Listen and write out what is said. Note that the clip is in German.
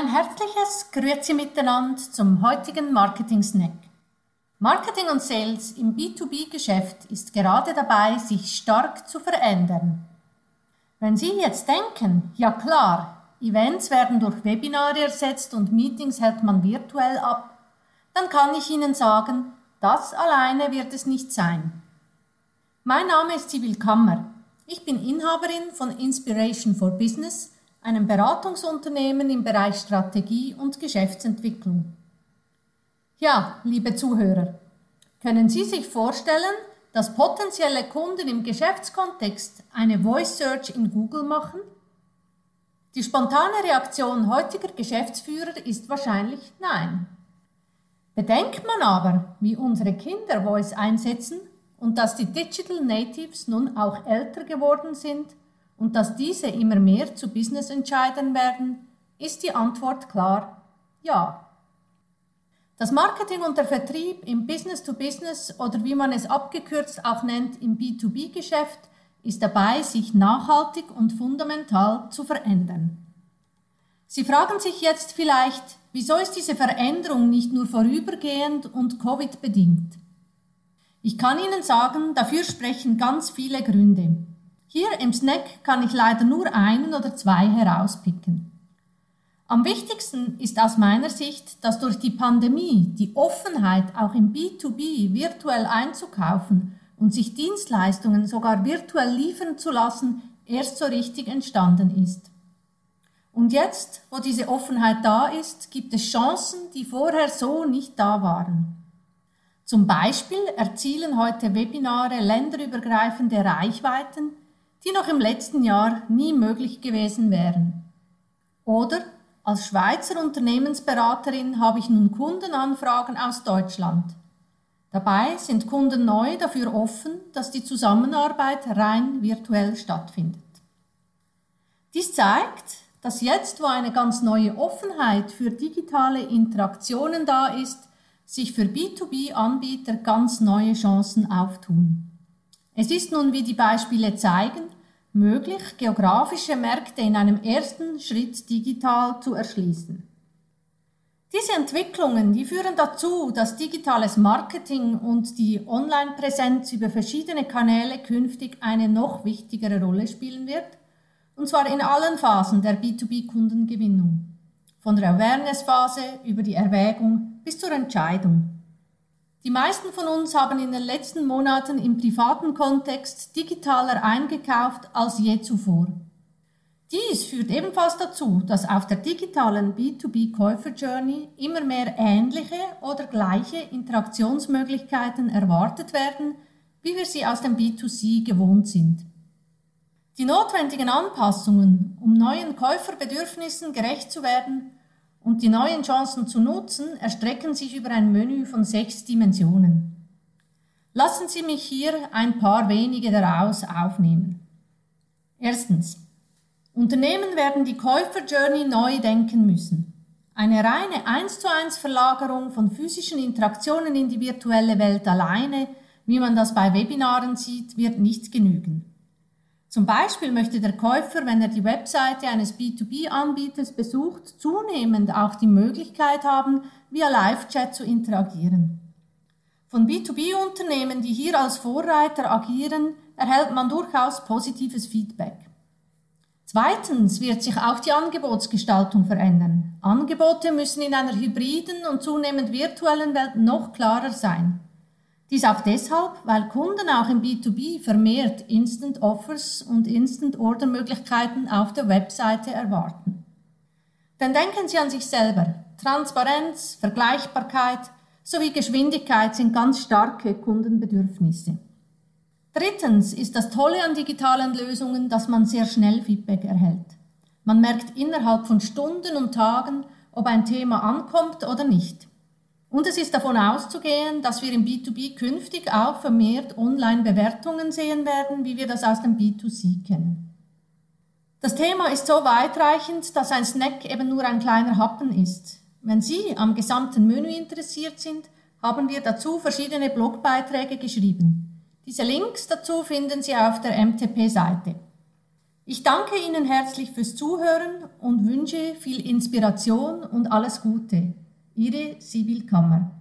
Ein herzliches Grüezi miteinander zum heutigen Marketing Snack. Marketing und Sales im B2B-Geschäft ist gerade dabei, sich stark zu verändern. Wenn Sie jetzt denken, ja klar, Events werden durch Webinare ersetzt und Meetings hält man virtuell ab, dann kann ich Ihnen sagen, das alleine wird es nicht sein. Mein Name ist Sibyl Kammer. Ich bin Inhaberin von Inspiration for Business, einem Beratungsunternehmen im Bereich Strategie und Geschäftsentwicklung. Ja, liebe Zuhörer, können Sie sich vorstellen, dass potenzielle Kunden im Geschäftskontext eine Voice Search in Google machen? Die spontane Reaktion heutiger Geschäftsführer ist wahrscheinlich nein. Bedenkt man aber, wie unsere Kinder Voice einsetzen und dass die Digital Natives nun auch älter geworden sind und dass diese immer mehr zu Business entscheiden werden, ist die Antwort klar ja. Das Marketing und der Vertrieb im Business-to-Business oder wie man es abgekürzt auch nennt im B2B-Geschäft ist dabei, sich nachhaltig und fundamental zu verändern. Sie fragen sich jetzt vielleicht, wieso ist diese Veränderung nicht nur vorübergehend und Covid bedingt? Ich kann Ihnen sagen, dafür sprechen ganz viele Gründe. Hier im Snack kann ich leider nur einen oder zwei herauspicken. Am wichtigsten ist aus meiner Sicht, dass durch die Pandemie die Offenheit auch im B2B virtuell einzukaufen und sich Dienstleistungen sogar virtuell liefern zu lassen, erst so richtig entstanden ist. Und jetzt, wo diese Offenheit da ist, gibt es Chancen, die vorher so nicht da waren. Zum Beispiel erzielen heute Webinare länderübergreifende Reichweiten, die noch im letzten Jahr nie möglich gewesen wären. Oder als Schweizer Unternehmensberaterin habe ich nun Kundenanfragen aus Deutschland. Dabei sind Kunden neu dafür offen, dass die Zusammenarbeit rein virtuell stattfindet. Dies zeigt, dass jetzt, wo eine ganz neue Offenheit für digitale Interaktionen da ist, sich für B2B-Anbieter ganz neue Chancen auftun. Es ist nun, wie die Beispiele zeigen, möglich, geografische Märkte in einem ersten Schritt digital zu erschließen. Diese Entwicklungen, die führen dazu, dass digitales Marketing und die Online-Präsenz über verschiedene Kanäle künftig eine noch wichtigere Rolle spielen wird, und zwar in allen Phasen der B2B-Kundengewinnung, von der Awareness-Phase über die Erwägung bis zur Entscheidung. Die meisten von uns haben in den letzten Monaten im privaten Kontext digitaler eingekauft als je zuvor. Dies führt ebenfalls dazu, dass auf der digitalen B2B-Käufer-Journey immer mehr ähnliche oder gleiche Interaktionsmöglichkeiten erwartet werden, wie wir sie aus dem B2C gewohnt sind. Die notwendigen Anpassungen, um neuen Käuferbedürfnissen gerecht zu werden, und die neuen Chancen zu nutzen, erstrecken sich über ein Menü von sechs Dimensionen. Lassen Sie mich hier ein paar wenige daraus aufnehmen. Erstens. Unternehmen werden die Käufer-Journey neu denken müssen. Eine reine 1 zu 1 Verlagerung von physischen Interaktionen in die virtuelle Welt alleine, wie man das bei Webinaren sieht, wird nicht genügen. Zum Beispiel möchte der Käufer, wenn er die Webseite eines B2B-Anbieters besucht, zunehmend auch die Möglichkeit haben, via Live-Chat zu interagieren. Von B2B-Unternehmen, die hier als Vorreiter agieren, erhält man durchaus positives Feedback. Zweitens wird sich auch die Angebotsgestaltung verändern. Angebote müssen in einer hybriden und zunehmend virtuellen Welt noch klarer sein. Dies auch deshalb, weil Kunden auch im B2B vermehrt Instant Offers und Instant Order Möglichkeiten auf der Webseite erwarten. Denn denken Sie an sich selber. Transparenz, Vergleichbarkeit sowie Geschwindigkeit sind ganz starke Kundenbedürfnisse. Drittens ist das Tolle an digitalen Lösungen, dass man sehr schnell Feedback erhält. Man merkt innerhalb von Stunden und Tagen, ob ein Thema ankommt oder nicht. Und es ist davon auszugehen, dass wir im B2B künftig auch vermehrt Online-Bewertungen sehen werden, wie wir das aus dem B2C kennen. Das Thema ist so weitreichend, dass ein Snack eben nur ein kleiner Happen ist. Wenn Sie am gesamten Menü interessiert sind, haben wir dazu verschiedene Blogbeiträge geschrieben. Diese Links dazu finden Sie auf der MTP-Seite. Ich danke Ihnen herzlich fürs Zuhören und wünsche viel Inspiration und alles Gute. Ihre Sibyl Kammer.